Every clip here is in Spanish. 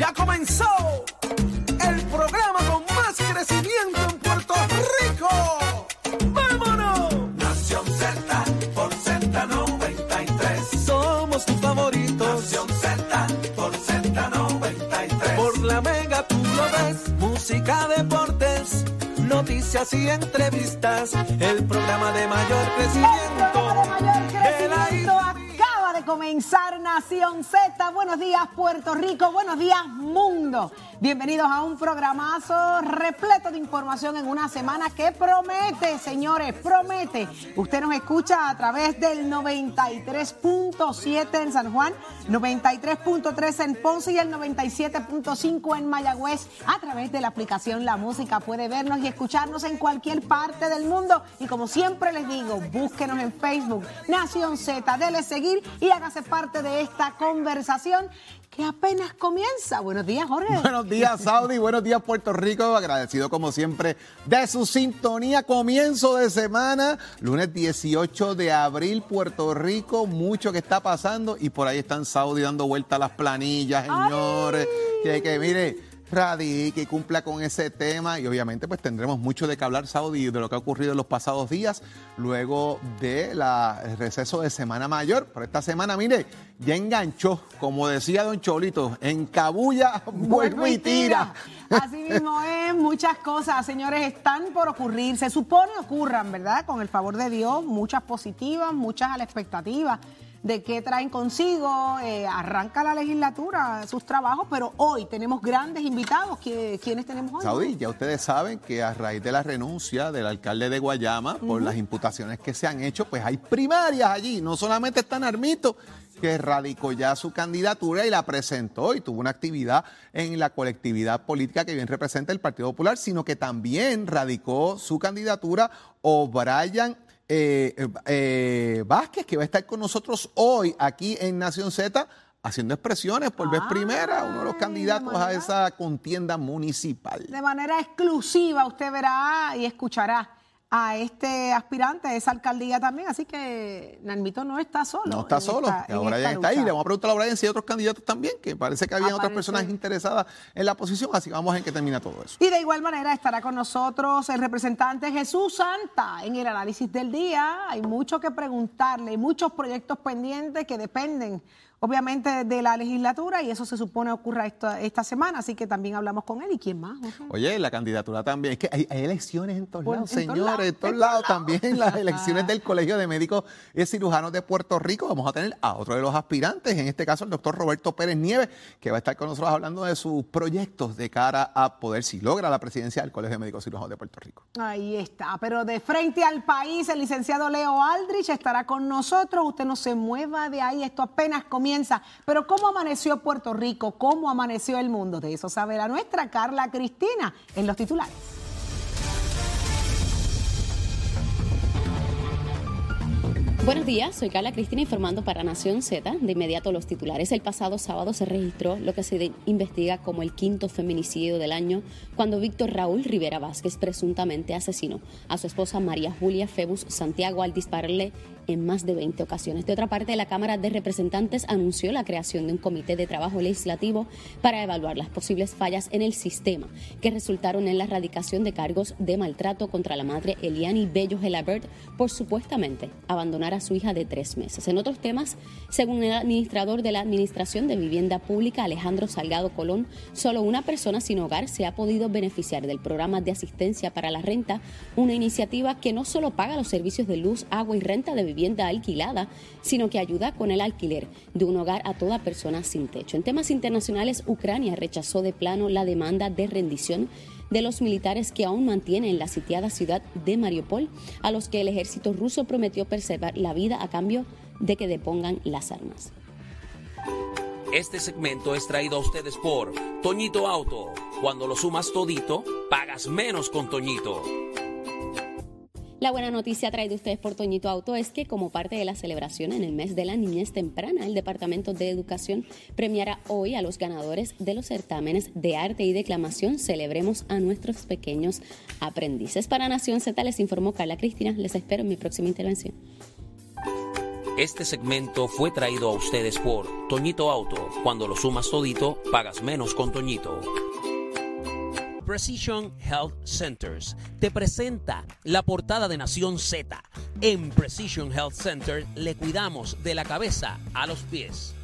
Ya comenzó el programa con más crecimiento en Puerto Rico. ¡Vámonos! Nación Z por Z93. Somos tus favoritos. Nación Z por Z93. Por la mega tú lo ves. Música, deportes, noticias y entrevistas. El programa de mayor crecimiento. de la isla. Comenzar Nación Z. Buenos días, Puerto Rico. Buenos días, mundo. Bienvenidos a un programazo repleto de información en una semana que promete, señores, promete. Usted nos escucha a través del 93.7 en San Juan, 93.3 en Ponce y el 97.5 en Mayagüez. A través de la aplicación La Música puede vernos y escucharnos en cualquier parte del mundo. Y como siempre les digo, búsquenos en Facebook, Nación Z, dele seguir y hágase parte de esta conversación que apenas comienza. Buenos días, Jorge. Buenos días, Saudi. Buenos días, Puerto Rico. Agradecido, como siempre, de su sintonía. Comienzo de semana, lunes 18 de abril, Puerto Rico. Mucho que está pasando. Y por ahí están Saudi dando vuelta a las planillas, señores. Que, que mire radique y cumpla con ese tema y obviamente pues tendremos mucho de qué hablar Saudi de lo que ha ocurrido en los pasados días luego de la el receso de Semana Mayor. Pero esta semana, mire, ya enganchó, como decía Don Cholito, en Cabulla, vuelvo y tira. Así mismo es, muchas cosas, señores, están por ocurrir. Se supone ocurran, ¿verdad? Con el favor de Dios, muchas positivas, muchas a la expectativa de qué traen consigo. Eh, arranca la legislatura, sus trabajos, pero hoy tenemos grandes invitados. ¿Qui- ¿Quiénes tenemos hoy? Saudi, ya ustedes saben que a raíz de la renuncia del alcalde de Guayama por las imputaciones que se han hecho, pues hay primarias allí. No solamente está Narmito, que radicó ya su candidatura y la presentó y tuvo una actividad en la colectividad política que bien representa el Partido Popular, sino que también radicó su candidatura O'Brien eh, eh, eh, Vázquez, que va a estar con nosotros hoy aquí en Nación Z. Haciendo expresiones por vez primera, uno de los candidatos a manera. esa contienda municipal. De manera exclusiva usted verá y escuchará a este aspirante a esa alcaldía también, así que Narmito no está solo. No está solo, esta- que ahora ya está ahí. Le vamos a preguntar a Brian si hay otros candidatos también, que parece que había otras personas interesadas en la posición, así vamos a ver qué termina todo eso. Y de igual manera estará con nosotros el representante Jesús Santa en el análisis del día. Hay mucho que preguntarle, hay muchos proyectos pendientes que dependen obviamente de la legislatura y eso se supone ocurra esta, esta semana, así que también hablamos con él. ¿Y quién más? Oye, la candidatura también, es que hay, hay elecciones en todos lados, en señores, en todos lados también las elecciones del Colegio de Médicos y Cirujanos de Puerto Rico. Vamos a tener a otro de los aspirantes, en este caso el doctor Roberto Pérez Nieves, que va a estar con nosotros hablando de sus proyectos de cara a poder, si logra la presidencia del Colegio de Médicos Cirujanos de Puerto Rico. Ahí está, pero de frente al país, el licenciado Leo Aldrich estará con nosotros. Usted no se mueva de ahí, esto apenas comienza. Pero ¿cómo amaneció Puerto Rico? ¿Cómo amaneció el mundo? De eso sabe la nuestra Carla Cristina en los titulares. Buenos días, soy Carla Cristina informando para Nación Z. De inmediato los titulares. El pasado sábado se registró lo que se investiga como el quinto feminicidio del año, cuando Víctor Raúl Rivera Vázquez presuntamente asesinó a su esposa María Julia Febus Santiago al dispararle en más de 20 ocasiones. De otra parte, la Cámara de Representantes anunció la creación de un comité de trabajo legislativo para evaluar las posibles fallas en el sistema que resultaron en la erradicación de cargos de maltrato contra la madre Eliani Bello Gelabert por supuestamente abandonar a su hija de tres meses. En otros temas, según el administrador de la Administración de Vivienda Pública, Alejandro Salgado Colón, solo una persona sin hogar se ha podido beneficiar del programa de asistencia para la renta, una iniciativa que no solo paga los servicios de luz, agua y renta de vivienda alquilada, sino que ayuda con el alquiler de un hogar a toda persona sin techo. En temas internacionales, Ucrania rechazó de plano la demanda de rendición de los militares que aún mantienen la sitiada ciudad de Mariupol, a los que el ejército ruso prometió preservar la vida a cambio de que depongan las armas. Este segmento es traído a ustedes por Toñito Auto. Cuando lo sumas todito, pagas menos con Toñito. La buena noticia traída ustedes por Toñito Auto es que como parte de la celebración en el mes de la niñez temprana, el Departamento de Educación premiará hoy a los ganadores de los certámenes de arte y declamación. Celebremos a nuestros pequeños aprendices. Para Nación Z les informó Carla Cristina. Les espero en mi próxima intervención. Este segmento fue traído a ustedes por Toñito Auto. Cuando lo sumas todito, pagas menos con Toñito. Precision Health Centers te presenta la portada de Nación Z. En Precision Health Center le cuidamos de la cabeza a los pies.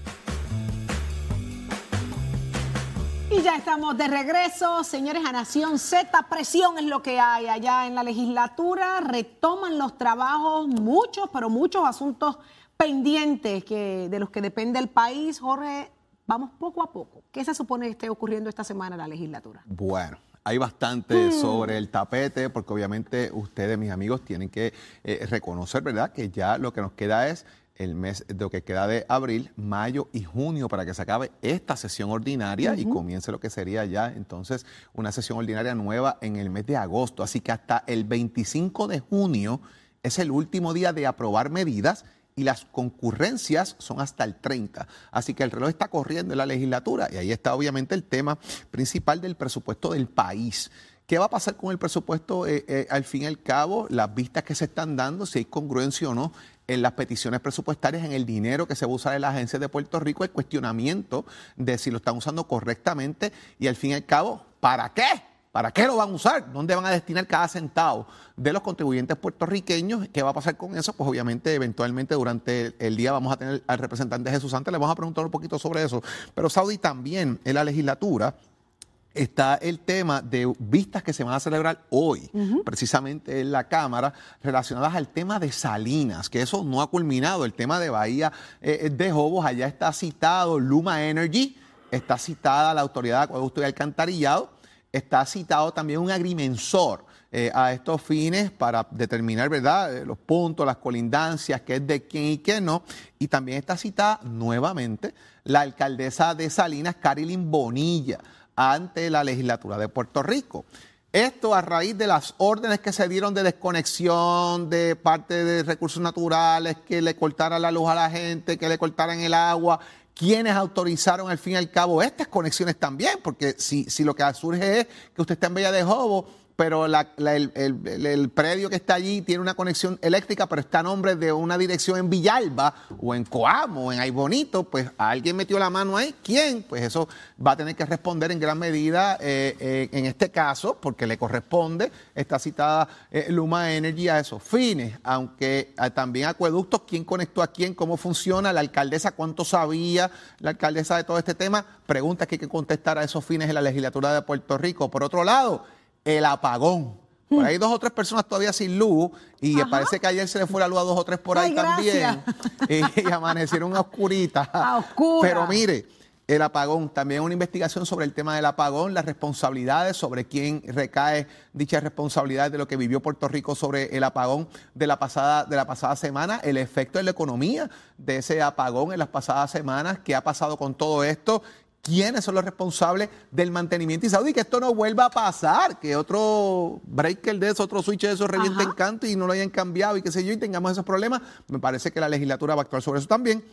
Y ya estamos de regreso, señores, a Nación Z. Presión es lo que hay allá en la legislatura. Retoman los trabajos, muchos, pero muchos asuntos pendientes que, de los que depende el país. Jorge, vamos poco a poco. ¿Qué se supone que esté ocurriendo esta semana en la legislatura? Bueno, hay bastante sobre el tapete, porque obviamente ustedes, mis amigos, tienen que eh, reconocer, ¿verdad?, que ya lo que nos queda es el mes de lo que queda de abril, mayo y junio para que se acabe esta sesión ordinaria y comience lo que sería ya entonces una sesión ordinaria nueva en el mes de agosto. Así que hasta el 25 de junio es el último día de aprobar medidas y las concurrencias son hasta el 30. Así que el reloj está corriendo en la legislatura y ahí está obviamente el tema principal del presupuesto del país. ¿Qué va a pasar con el presupuesto eh, eh, al fin y al cabo? Las vistas que se están dando, si hay congruencia o no en las peticiones presupuestarias, en el dinero que se va a usar en la agencia de Puerto Rico, el cuestionamiento de si lo están usando correctamente y al fin y al cabo, ¿para qué? ¿Para qué lo van a usar? ¿Dónde van a destinar cada centavo de los contribuyentes puertorriqueños? ¿Qué va a pasar con eso? Pues obviamente, eventualmente durante el día vamos a tener al representante Jesús Santos, le vamos a preguntar un poquito sobre eso. Pero Saudi también en la legislatura está el tema de vistas que se van a celebrar hoy, precisamente en la Cámara, relacionadas al tema de Salinas, que eso no ha culminado, el tema de Bahía eh, eh, de Jobos, allá está citado Luma Energy, está citada la Autoridad de Acueducto y Alcantarillado, está citado también un agrimensor eh, a estos fines para determinar, ¿verdad?, los puntos, las colindancias, qué es de quién y qué no, y también está citada nuevamente la alcaldesa de Salinas, Carilyn Bonilla, ante la legislatura de Puerto Rico. Esto a raíz de las órdenes que se dieron de desconexión de parte de recursos naturales, que le cortaran la luz a la gente, que le cortaran el agua, quienes autorizaron al fin y al cabo estas conexiones también, porque si, si lo que surge es que usted está en Bella de Jobo pero el, predio que está allí tiene una conexión eléctrica, pero está a nombre de una dirección en Villalba o en Coamo o en Aybonito, pues alguien metió la mano ahí. ¿Quién? Pues eso va a tener que responder en gran medida eh, eh, en este caso, porque le corresponde, está citada eh, Luma Energy a esos fines, aunque también acueductos, quién conectó a quién, cómo funciona, la alcaldesa cuánto sabía, la alcaldesa de todo este tema, preguntas que hay que contestar a esos fines en la legislatura de Puerto Rico. Por otro lado, el apagón. Por ahí dos o tres personas todavía sin luz y parece que ayer se le fue la luz a dos o tres por ahí también. Y, amanecieron oscuritas. Pero mire, el apagón, también una investigación sobre el tema del apagón, las responsabilidades, sobre quién recae dicha responsabilidad de lo que vivió Puerto Rico sobre el apagón de la pasada, de la pasada semana, el efecto en la economía de ese apagón en las pasadas semanas, qué ha pasado con todo esto quiénes son los responsables del mantenimiento y Saudi, que esto no vuelva a pasar, que otro breaker de eso, otro switch de eso reviente en canto y no lo hayan cambiado y qué sé yo, y tengamos esos problemas. Me parece que la legislatura va a actuar sobre eso también.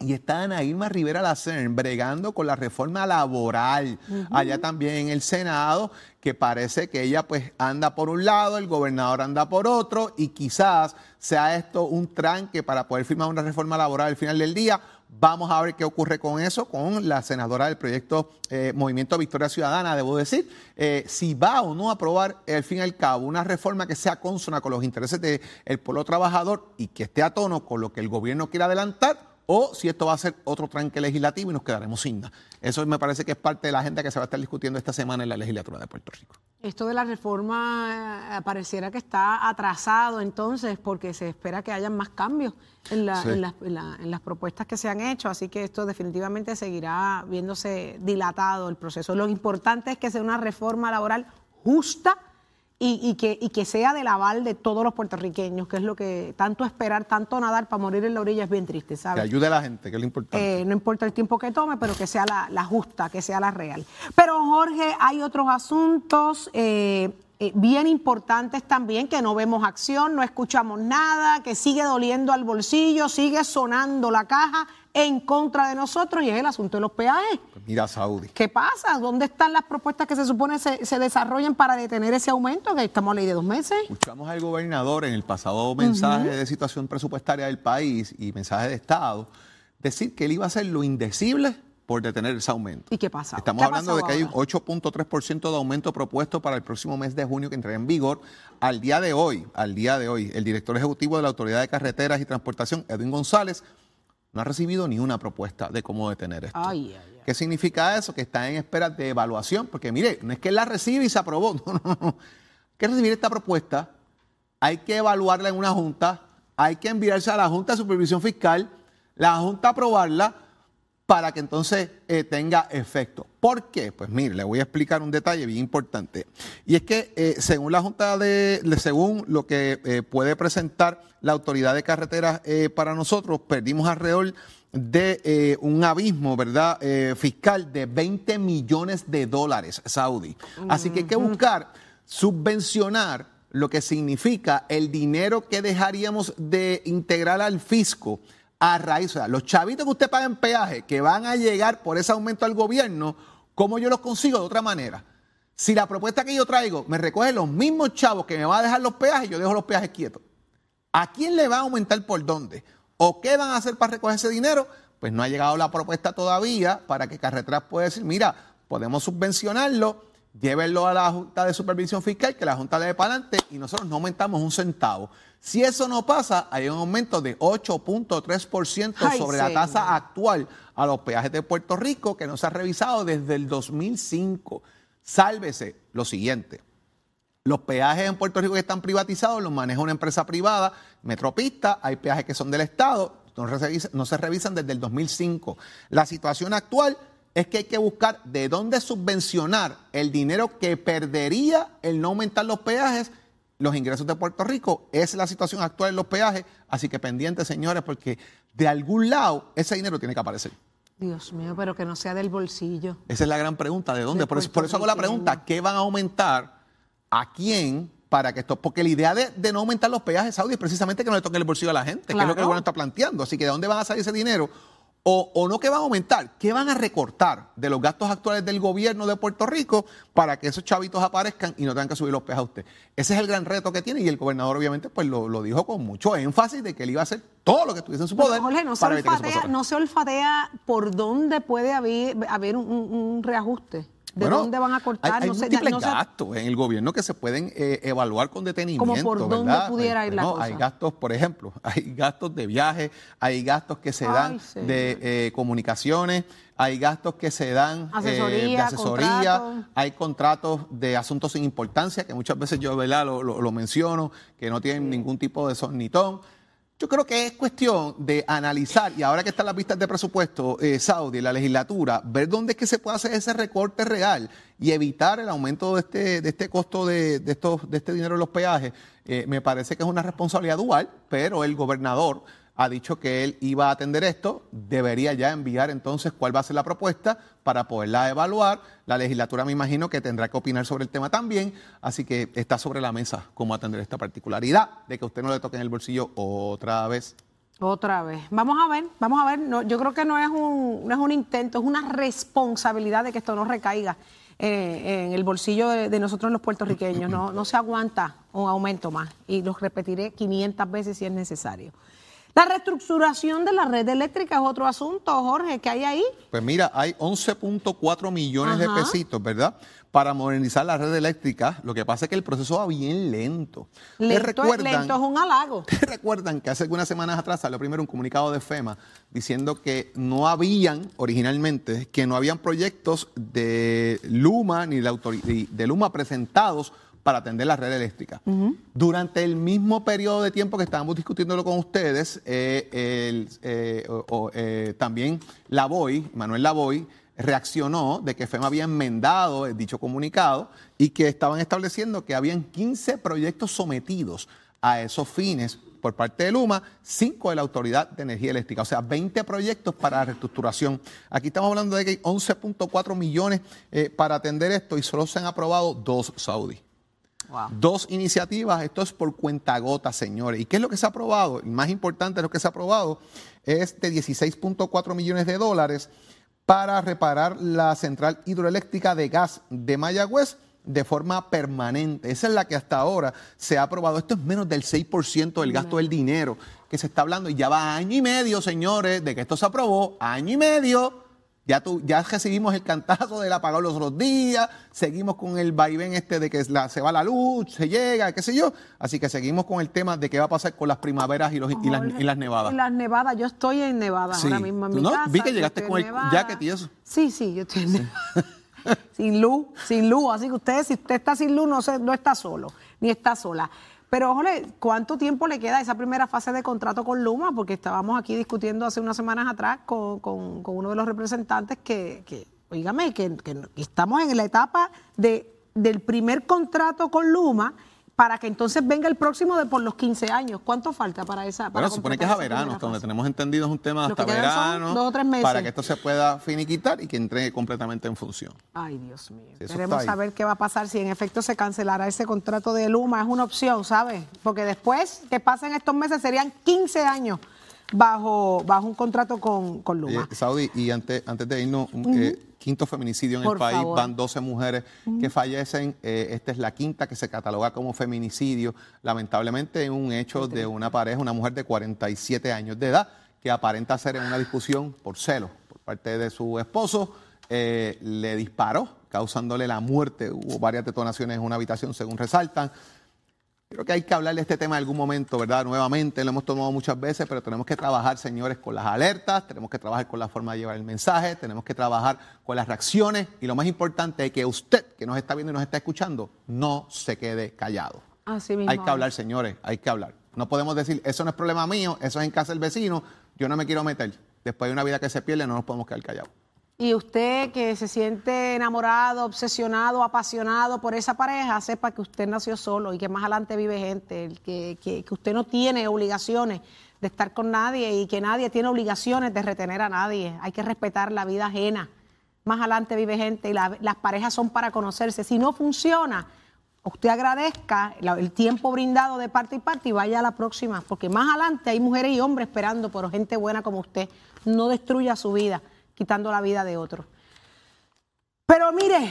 Y está Ana Irma Rivera Lacern bregando con la reforma laboral allá también en el Senado, que parece que ella pues anda por un lado, el gobernador anda por otro y quizás sea esto un tranque para poder firmar una reforma laboral al final del día Vamos a ver qué ocurre con eso, con la senadora del proyecto eh, Movimiento Victoria Ciudadana, debo decir, eh, si va o no a aprobar, al fin y al cabo, una reforma que sea consona con los intereses del pueblo trabajador y que esté a tono con lo que el gobierno quiere adelantar o si esto va a ser otro tranque legislativo y nos quedaremos sin nada. Eso me parece que es parte de la agenda que se va a estar discutiendo esta semana en la legislatura de Puerto Rico. Esto de la reforma eh, pareciera que está atrasado entonces porque se espera que haya más cambios en, las propuestas que se han hecho, así que esto definitivamente seguirá viéndose dilatado el proceso. Lo importante es que sea una reforma laboral justa y, que, y que sea del aval de todos los puertorriqueños, que es lo que tanto esperar, tanto nadar para morir en la orilla es bien triste, ¿sabes? Que ayude a la gente, que es lo importante. Eh, no importa el tiempo que tome, pero que sea la, justa, que sea la real. Pero Jorge, hay otros asuntos. Eh, eh, bien importantes también, que no vemos acción, no escuchamos nada, que sigue doliendo al bolsillo, sigue sonando la caja, en contra de nosotros y es el asunto de los peajes. Pues mira, Saudi. ¿Qué pasa? ¿Dónde están las propuestas que se supone se, se desarrollen para detener ese aumento? Que estamos a ley de dos meses. Escuchamos al gobernador en el pasado mensaje de situación presupuestaria del país y mensaje de Estado decir que él iba a hacer lo indecible por detener ese aumento. ¿Y qué pasa? Estamos ¿Qué ha hablando de que hay un pasado 8.3% de aumento propuesto para el próximo mes de junio que entrará en vigor. Al día de hoy, al día de hoy, el director ejecutivo de la Autoridad de Carreteras y Transportación, Edwin González, no ha recibido ni una propuesta de cómo detener esto. Ay, ay, ay. ¿Qué significa eso? Que está en espera de evaluación, porque mire, no es que la recibe y se aprobó, no, no, no. Hay que recibir esta propuesta, hay que evaluarla en una junta, hay que enviarse a la Junta de Supervisión Fiscal, la Junta aprobarla para que entonces eh, tenga efecto. ¿Por qué? Pues mire, le voy a explicar un detalle bien importante. Y es que eh, según la Junta de, de- según lo que eh, puede presentar la Autoridad de Carreteras para nosotros, perdimos alrededor de un abismo, ¿verdad? Fiscal de 20 millones de dólares saudí. Así que hay que buscar subvencionar lo que significa el dinero que dejaríamos de integrar al fisco a raíz, o sea, los chavitos que usted paga en peaje que van a llegar por ese aumento al gobierno, ¿cómo yo los consigo de otra manera? Si la propuesta que yo traigo me recoge los mismos chavos que me van a dejar los peajes, yo dejo los peajes quietos. ¿A quién le va a aumentar por dónde? ¿O qué van a hacer para recoger ese dinero? Pues no ha llegado la propuesta todavía para que Carreteras pueda decir, mira, podemos subvencionarlo, llévenlo a la Junta de Supervisión Fiscal, que la Junta le dé para adelante y nosotros no aumentamos un centavo. Si eso no pasa, hay un aumento de 8.3% Ay, sobre la tasa actual a los peajes de Puerto Rico, que no se ha revisado desde el 2005. Sálvese lo siguiente. Los peajes en Puerto Rico que están privatizados los maneja una empresa privada, Metropista, hay peajes que son del Estado, no se, revisa- no se revisan desde el 2005. La situación actual es que hay que buscar de dónde subvencionar el dinero que perdería el no aumentar los peajes, los ingresos de Puerto Rico. Esa es la situación actual en los peajes, así que pendientes, señores, porque de algún lado ese dinero tiene que aparecer. Dios mío, pero que no sea del bolsillo. Esa es la gran pregunta, ¿de dónde? De Por eso, por eso hago la pregunta, ¿qué van a aumentar? ¿A quién? Para que esto, porque la idea de, de no aumentar los peajes Saudi es precisamente que no le toque el bolsillo a la gente, que es lo que el gobierno está planteando. Así que ¿de dónde van a salir ese dinero? O, o no que van a aumentar, ¿qué van a recortar de los gastos actuales del gobierno de Puerto Rico para que esos chavitos aparezcan y no tengan que subir los peajes a usted? Ese es el gran reto que tiene y el gobernador obviamente pues lo, lo dijo con mucho énfasis de que él iba a hacer todo lo que estuviese en su Pero, poder Jorge, no se, para que olfatea, no se olfatea por dónde puede haber, haber un, un- un reajuste. ¿De Bueno, dónde van a cortar? Hay, hay no sé, múltiples no gastos en el gobierno que se pueden eh, evaluar con detenimiento. Como por dónde ¿verdad? pudiera ir la cosa. Hay gastos, por ejemplo, hay gastos de viaje, hay gastos que se Ay, dan señor. de eh, comunicaciones, hay gastos que se dan eh, Asesoría, de asesoría, hay contratos de asuntos sin importancia, que muchas veces yo ¿verdad? Lo, lo- lo menciono, que no tienen ningún tipo de son ni ton. Yo creo que es cuestión de analizar, y ahora que están las vistas de presupuesto, eh, Saudi, la legislatura, ver dónde es que se puede hacer ese recorte real y evitar el aumento de este, de este costo de, de estos, de este dinero en los peajes. Eh, me parece que es una responsabilidad dual, pero el gobernador ha dicho que él iba a atender esto, debería ya enviar entonces cuál va a ser la propuesta para poderla evaluar. La legislatura me imagino que tendrá que opinar sobre el tema también, así que está sobre la mesa cómo atender esta particularidad de que usted no le toque en el bolsillo otra vez. Otra vez. Vamos a ver, vamos a ver. Yo creo que no es, un, no es un intento, es una responsabilidad de que esto no recaiga eh, en el bolsillo de, de nosotros los puertorriqueños. No, no se aguanta un aumento más. Y los repetiré 500 veces si es necesario. La reestructuración de la red eléctrica es otro asunto, Jorge, que hay ahí. Pues mira, hay 11.4 millones de pesitos, ¿verdad? Para modernizar la red eléctrica. Lo que pasa es que el proceso va bien lento. ¿Ustedes Lento, es- lento es un halago. ¿Ustedes recuerdan que hace algunas semanas atrás salió primero un comunicado de FEMA diciendo que no habían, originalmente, que no habían proyectos de Luma ni de Luma presentados para atender la red eléctrica. Durante el mismo periodo de tiempo que estábamos discutiéndolo con ustedes, eh, el, eh, o- eh, también Lavoy, Manuel Lavoy, reaccionó de que FEMA había enmendado dicho comunicado y que estaban estableciendo que habían 15 proyectos sometidos a esos fines por parte de Luma, 5 de la Autoridad de Energía Eléctrica, o sea, 20 proyectos para la reestructuración. Aquí estamos hablando de que hay 11.4 millones eh, para atender esto y solo se han aprobado dos Dos iniciativas. Esto es por cuenta gota, señores. ¿Y qué es lo que se ha aprobado? Y más importante, lo que se ha aprobado es de 16.4 millones de dólares para reparar la central hidroeléctrica de gas de Mayagüez de forma permanente. Esa es la que hasta ahora se ha aprobado. Esto es menos del 6% del gasto del dinero que se está hablando y ya va año y medio, señores, de que esto se aprobó, año y medio ya, tú, ya recibimos el cantazo del apagado los otros días, seguimos con el vaivén este de que se va la luz, se llega, qué sé yo. Así que seguimos con el tema de qué va a pasar con las primaveras y, los, y, las, nevadas. Y las nevadas, yo estoy en Nevada ahora mismo en mi casa. Vi que llegaste con el jacket y eso. Sí, sí, yo estoy en Nevada. sin luz, sin luz. Así que usted, si usted está sin luz, no, se, no está solo, ni está sola. Pero, oye, ¿cuánto tiempo le queda a esa primera fase de contrato con Luma? Porque estábamos aquí discutiendo hace unas semanas atrás con, uno de los representantes que, que oígame, que, estamos en la etapa de, del primer contrato con Luma para que entonces venga el próximo de por los 15 años. ¿Cuánto falta para esa? Para bueno, supone que es a verano, hasta donde tenemos entendido es un tema hasta verano, dos o tres meses. para que esto se pueda finiquitar y que entre completamente en función. Ay, Dios mío. Queremos saber qué va a pasar si en efecto se cancelará ese contrato de Luma. Es una opción, ¿sabes? Porque después que pasen estos meses serían 15 años bajo, bajo un contrato con, con Luma. Eh, Saudi, y antes, antes de irnos, eh, quinto feminicidio en el país, van 12 mujeres que fallecen, eh, esta es la quinta que se cataloga como feminicidio, lamentablemente en un hecho de una pareja, una mujer de 47 años de edad, que aparenta ser en una discusión por celo por parte de su esposo, le disparó, causándole la muerte, hubo varias detonaciones en una habitación, según resaltan, Creo que hay que hablar de este tema en algún momento, ¿verdad? Nuevamente, lo hemos tomado muchas veces, pero tenemos que trabajar, señores, con las alertas, tenemos que trabajar con la forma de llevar el mensaje, tenemos que trabajar con las reacciones y lo más importante es que usted, que nos está viendo y nos está escuchando, no se quede callado. Así mismo. Hay que hablar, señores, hay que hablar. No podemos decir, eso no es problema mío, eso es en casa del vecino, yo no me quiero meter. Después de una vida que se pierde, no nos podemos quedar callados. Y usted que se siente enamorado, obsesionado, apasionado por esa pareja, sepa que usted nació solo y que más adelante vive gente, que, que, usted no tiene obligaciones de estar con nadie y que nadie tiene obligaciones de retener a nadie. Hay que respetar la vida ajena. Más adelante vive gente y las parejas son para conocerse. Si no funciona, usted agradezca el tiempo brindado de parte y parte y vaya a la próxima, porque más adelante hay mujeres y hombres esperando por gente buena como usted. No destruya su vida quitando la vida de otros. Pero mire,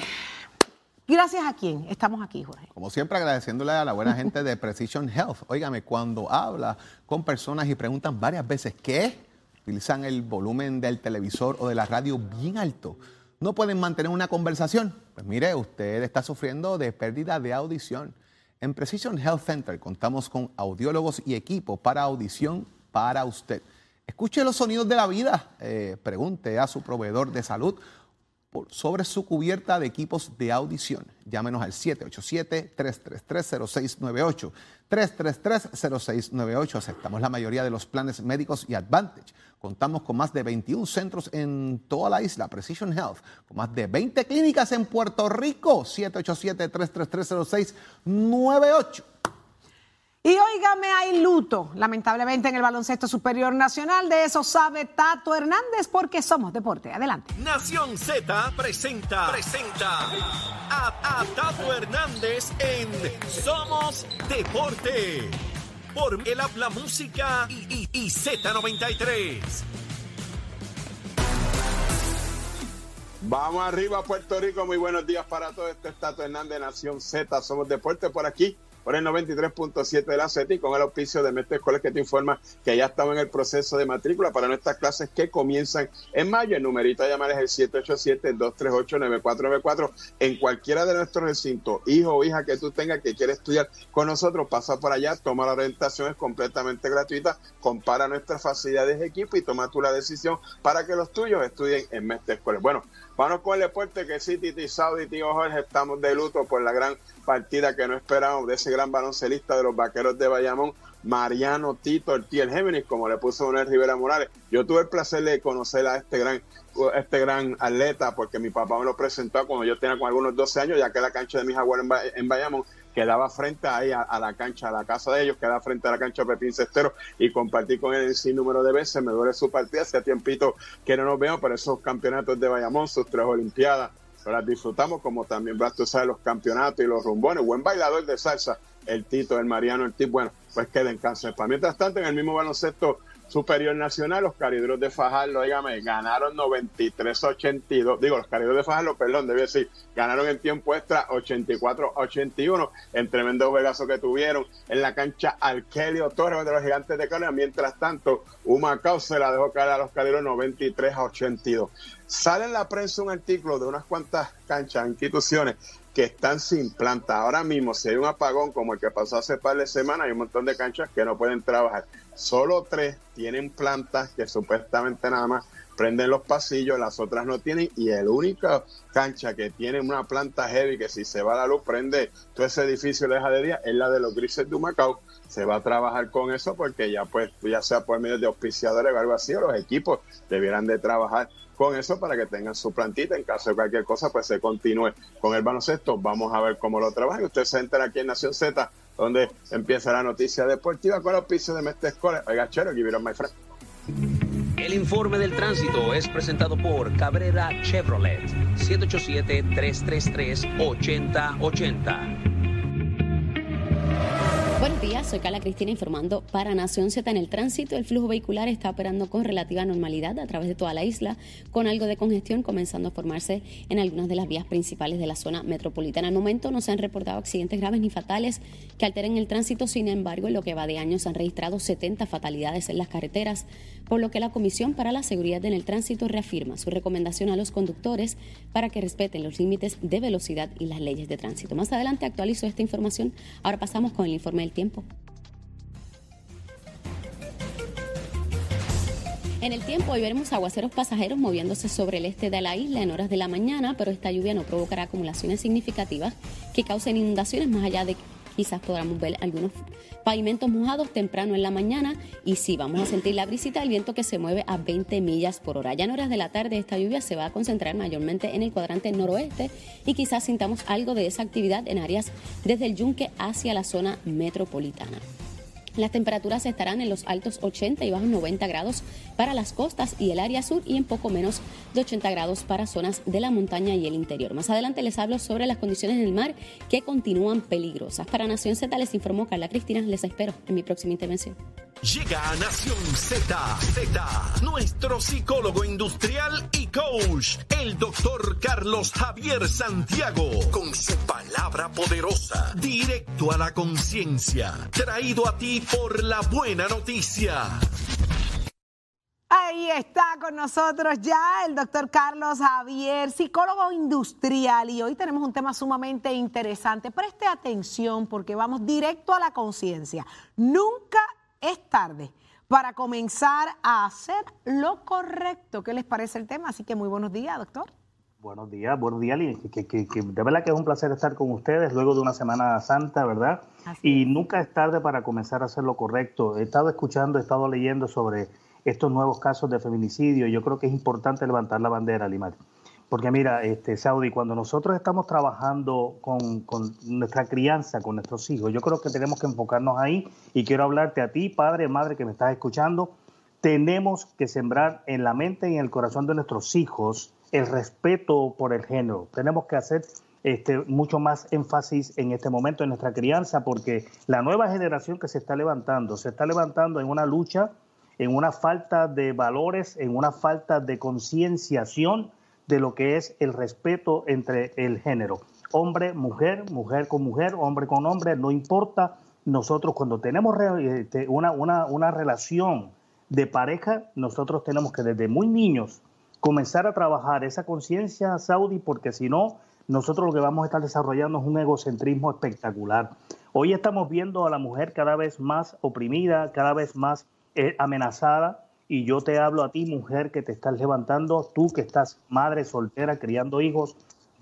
gracias a quién estamos aquí, Jorge. Como siempre, agradeciéndole a la buena gente de Precision Health. Óigame, cuando habla con personas y preguntan varias veces qué, utilizan el volumen del televisor o de la radio bien alto. No pueden mantener una conversación. Pues mire, usted está sufriendo de pérdida de audición. En Precision Health Center contamos con audiólogos y equipo para audición para usted. Escuche los sonidos de la vida. Eh, pregunte a su proveedor de salud sobre su cubierta de equipos de audición. Llámenos al 787-333-0698. 333-0698. Aceptamos la mayoría de los planes médicos y Advantage. Contamos con más de 21 centros en toda la isla, Precision Health, con más de 20 clínicas en Puerto Rico. 787-333-0698. Y óigame, hay luto, lamentablemente, en el baloncesto superior nacional. De eso sabe Tato Hernández porque somos deporte. Adelante. Nación Z presenta, presenta a, Tato Hernández en Somos Deporte. Por el habla música y, y Z93. Vamos arriba, Puerto Rico. Muy buenos días para todos. Este es Tato Hernández, Nación Z. Somos Deporte por aquí por el 93.7 de la CETI con el auspicio de Mestre Escuelas que te informa que ya estamos en el proceso de matrícula para nuestras clases que comienzan en mayo. El numerito a llamar es el 787-238-9494 en cualquiera de nuestros recintos. Hijo o hija que tú tengas que quiere estudiar con nosotros, pasa por allá, toma la orientación, es completamente gratuita, compara nuestras facilidades de equipo y toma tú la decisión para que los tuyos estudien en Mestre Escuelas. Bueno, Vamos con el deporte que sí, Titi Saudi y tío Jorge estamos de luto por la gran partida que no esperábamos de ese gran baloncelista de los vaqueros de Bayamón, Mariano Tito, el tío Géminis, como le puso Manuel Rivera Morales. Yo tuve el placer de conocer a este gran, este gran atleta porque mi papá me lo presentó cuando yo tenía con algunos 12 años, ya que la cancha de mis abuelos en Bayamón quedaba frente ahí a, la cancha, a la casa de ellos, quedaba frente a la cancha Pepín Cestero y compartí con él sin número de veces. Me duele su partida, hace tiempito que no nos veo, pero esos campeonatos de Bayamón, sus tres Olimpiadas, las disfrutamos como también vas a usar los campeonatos y los rumbones. Buen bailador de salsa, el Tito, el Mariano, el Tito. Bueno, pues queden en cáncer. Mientras tanto, en el mismo baloncesto Superior Nacional, los cariduros de Fajardo, dígame, ganaron 93-82. Digo, los cariduros de Fajardo, perdón, debe decir, ganaron en tiempo extra 84-81 en tremendo juegazo que tuvieron en la cancha Arkelio Torres de los Gigantes de Carolina. Mientras tanto, Humacao se la dejó caer a los cariduros 93 82. Sale en la prensa un artículo de unas cuantas canchas, instituciones que están sin planta. Ahora mismo, si hay un apagón como el que pasó hace par de semanas, hay un montón de canchas que no pueden trabajar. Solo tres tienen plantas que supuestamente nada más prenden los pasillos, las otras no tienen, y el única cancha que tiene una planta heavy que si se va la luz prende todo ese edificio deja de día es la de los grises de Humacao. Se va a trabajar con eso porque ya pues, ya sea por medio de auspiciadores o algo así, los equipos debieran de trabajar con eso para que tengan su plantita. En caso de cualquier cosa, pues se continúe con el baloncesto. Vamos a ver cómo lo trabajan. Usted se entera aquí en Nación Z, donde empieza la noticia deportiva con el piso de Mestre Escola. Oiga, chero, give it my friend. El informe del tránsito es presentado por Cabrera Chevrolet, 787-333-8080. Buenos días, soy Carla Cristina informando para Nación Z en el tránsito. El flujo vehicular está operando con relativa normalidad a través de toda la isla, con algo de congestión comenzando a formarse en algunas de las vías principales de la zona metropolitana. Al momento no se han reportado accidentes graves ni fatales que alteren el tránsito, sin embargo, en lo que va de años se han registrado 70 fatalidades en las carreteras, por lo que la Comisión para la Seguridad en el Tránsito reafirma su recomendación a los conductores para que respeten los límites de velocidad y las leyes de tránsito. Más adelante actualizo esta información. Ahora pasamos con el informe del tiempo. En el tiempo hoy veremos aguaceros pasajeros moviéndose sobre el este de la isla en horas de la mañana, pero esta lluvia no provocará acumulaciones significativas que causen inundaciones más allá de quizás podamos ver algunos pavimentos mojados temprano en la mañana y sí, vamos a sentir la brisita del viento que se mueve a 20 millas por hora. Ya en horas de la tarde esta lluvia se va a concentrar mayormente en el cuadrante noroeste y quizás sintamos algo de esa actividad en áreas desde el yunque hacia la zona metropolitana. Las temperaturas estarán en los altos 80 y bajos 90 grados para las costas y el área sur y en poco menos de 80 grados para zonas de la montaña y el interior. Más adelante les hablo sobre las condiciones en el mar que continúan peligrosas. Para Nación Z les informó Carla Cristina. Les espero en mi próxima intervención. Llega a Nación Z, Z, nuestro psicólogo industrial y coach, el doctor Carlos Javier Santiago, con su palabra poderosa, directo a la conciencia, traído a ti por la buena noticia. Ahí está con nosotros ya el doctor Carlos Javier, psicólogo industrial, y hoy tenemos un tema sumamente interesante. Preste atención porque vamos directo a la conciencia. Nunca es tarde para comenzar a hacer lo correcto. ¿Qué les parece el tema? Así que muy buenos días, doctor. Buenos días, buenos días, que, que, que, de verdad que es un placer estar con ustedes luego de una Semana Santa, ¿verdad? y nunca es tarde para comenzar a hacer lo correcto. He estado escuchando, he estado leyendo sobre estos nuevos casos de feminicidio. Yo creo que es importante levantar la bandera, Limar. Porque mira, este, Saudi, cuando nosotros estamos trabajando con, con, nuestra crianza, con nuestros hijos, yo creo que tenemos que enfocarnos ahí y quiero hablarte a ti, padre, madre, que me estás escuchando. Tenemos que sembrar en la mente y en el corazón de nuestros hijos el respeto por el género. Tenemos que hacer este, mucho más énfasis en este momento en nuestra crianza porque la nueva generación que se está levantando, se está levantando en una lucha, en una falta de valores, en una falta de concienciación de lo que es el respeto entre el género. Hombre, mujer, mujer con mujer, hombre con hombre, no importa. Nosotros cuando tenemos este, una, una, una relación de pareja, nosotros tenemos que desde muy niños comenzar a trabajar esa conciencia saudí, porque si no, nosotros lo que vamos a estar desarrollando es un egocentrismo espectacular. Hoy estamos viendo a la mujer cada vez más oprimida, cada vez más eh, amenazada, y yo te hablo a ti, mujer, que te estás levantando, tú que estás madre soltera, criando hijos,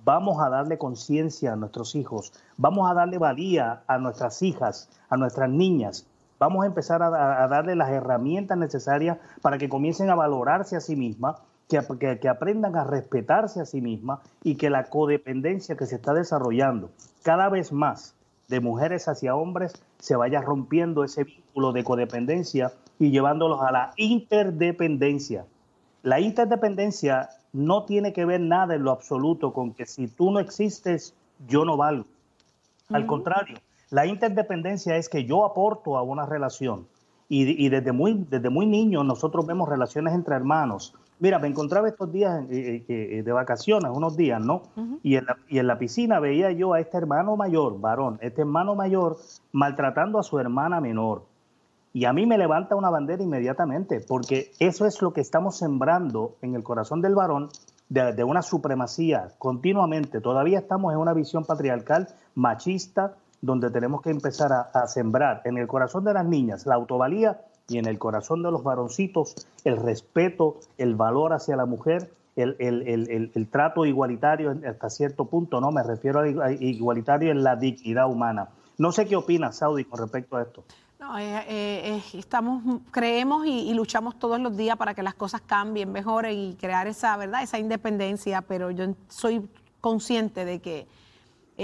vamos a darle conciencia a nuestros hijos, vamos a darle valía a nuestras hijas, a nuestras niñas, vamos a empezar a, a darle las herramientas necesarias para que comiencen a valorarse a sí mismas, que, que, que, aprendan a respetarse a sí mismas y que la codependencia que se está desarrollando cada vez más de mujeres hacia hombres se vaya rompiendo ese vínculo de codependencia y llevándolos a la interdependencia. La interdependencia no tiene que ver nada en lo absoluto con que si tú no existes, yo no valgo. Al contrario, la interdependencia es que yo aporto a una relación. Y, desde, muy, desde muy niño nosotros vemos relaciones entre hermanos. Mira, me encontraba estos días eh, eh, eh, de vacaciones, unos días, ¿no? y, en la, y en la piscina veía yo a este hermano mayor, varón, este hermano mayor maltratando a su hermana menor. Y a mí me levanta una bandera inmediatamente, porque eso es lo que estamos sembrando en el corazón del varón de, una supremacía continuamente. Todavía estamos en una visión patriarcal, machista, donde tenemos que empezar a, sembrar en el corazón de las niñas la autovalía y en el corazón de los varoncitos el respeto, el valor hacia la mujer, el, el, trato igualitario hasta cierto punto, ¿no? Me refiero a igualitario en la dignidad humana. No sé qué opinas, Saudi, con respecto a esto. No, eh, eh, estamos, creemos y, y, luchamos todos los días para que las cosas cambien, mejoren y crear esa, ¿verdad? Esa independencia, pero yo soy consciente de que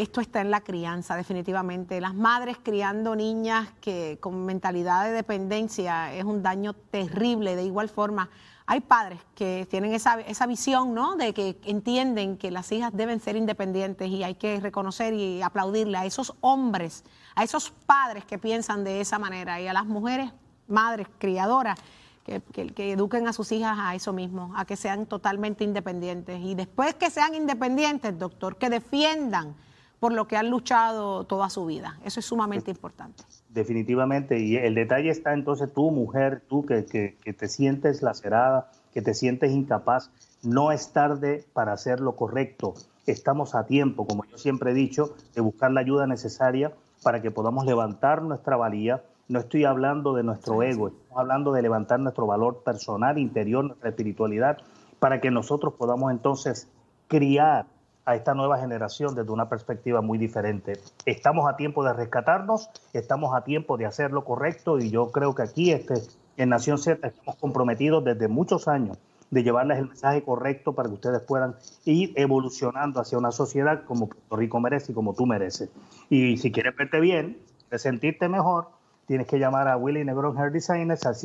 esto está en la crianza, definitivamente. Las madres criando niñas que con mentalidad de dependencia es un daño terrible. De igual forma, hay padres que tienen esa, esa visión, ¿no? De que entienden que las hijas deben ser independientes y hay que reconocer y aplaudirle a esos hombres, a esos padres que piensan de esa manera y a las mujeres, madres, criadoras. Que, que, eduquen a sus hijas a eso mismo, a que sean totalmente independientes. Y después que sean independientes, doctor, que defiendan por lo que han luchado toda su vida. Eso es sumamente importante. Definitivamente, y el detalle está entonces tú, mujer, tú que, que, te sientes lacerada, que te sientes incapaz, no es tarde para hacer lo correcto. Estamos a tiempo, como yo siempre he dicho, de buscar la ayuda necesaria para que podamos levantar nuestra valía. No estoy hablando de nuestro ego, estoy hablando de levantar nuestro valor personal, interior, nuestra espiritualidad, para que nosotros podamos entonces criar a esta nueva generación desde una perspectiva muy diferente. Estamos a tiempo de rescatarnos, estamos a tiempo de hacer lo correcto y yo creo que aquí este, en Nación Z estamos comprometidos desde muchos años de llevarles el mensaje correcto para que ustedes puedan ir evolucionando hacia una sociedad como Puerto Rico merece y como tú mereces. Y si quieres verte bien, sentirte mejor, tienes que llamar a Willy Negron Hair Designers al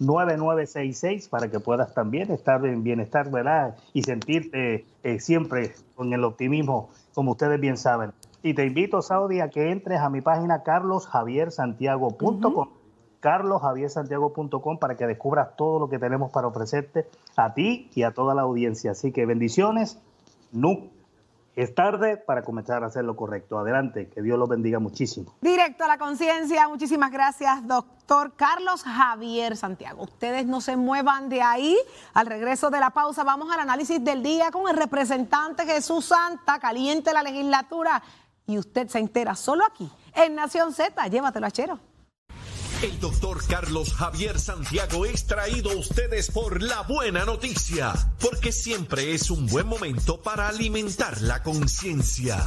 786-9966 para que puedas también estar en bienestar, ¿verdad? Y sentirte eh, siempre con el optimismo, como ustedes bien saben. Y te invito, Saudi, a que entres a mi página carlosjaviersantiago.com. carlosjaviersantiago.com para que descubras todo lo que tenemos para ofrecerte a ti y a toda la audiencia. Así que bendiciones. Nunca es tarde para comenzar a hacer lo correcto. Adelante, que Dios los bendiga muchísimo. Directo a la conciencia, muchísimas gracias, doctor Carlos Javier Santiago. Ustedes no se muevan de ahí. Al regreso de la pausa, vamos al análisis del día con el representante Jesús Santa, caliente la legislatura. Y usted se entera solo aquí, en Nación Z. Llévatelo a Chero. El doctor Carlos Javier Santiago es traído a ustedes por la buena noticia, porque siempre es un buen momento para alimentar la conciencia.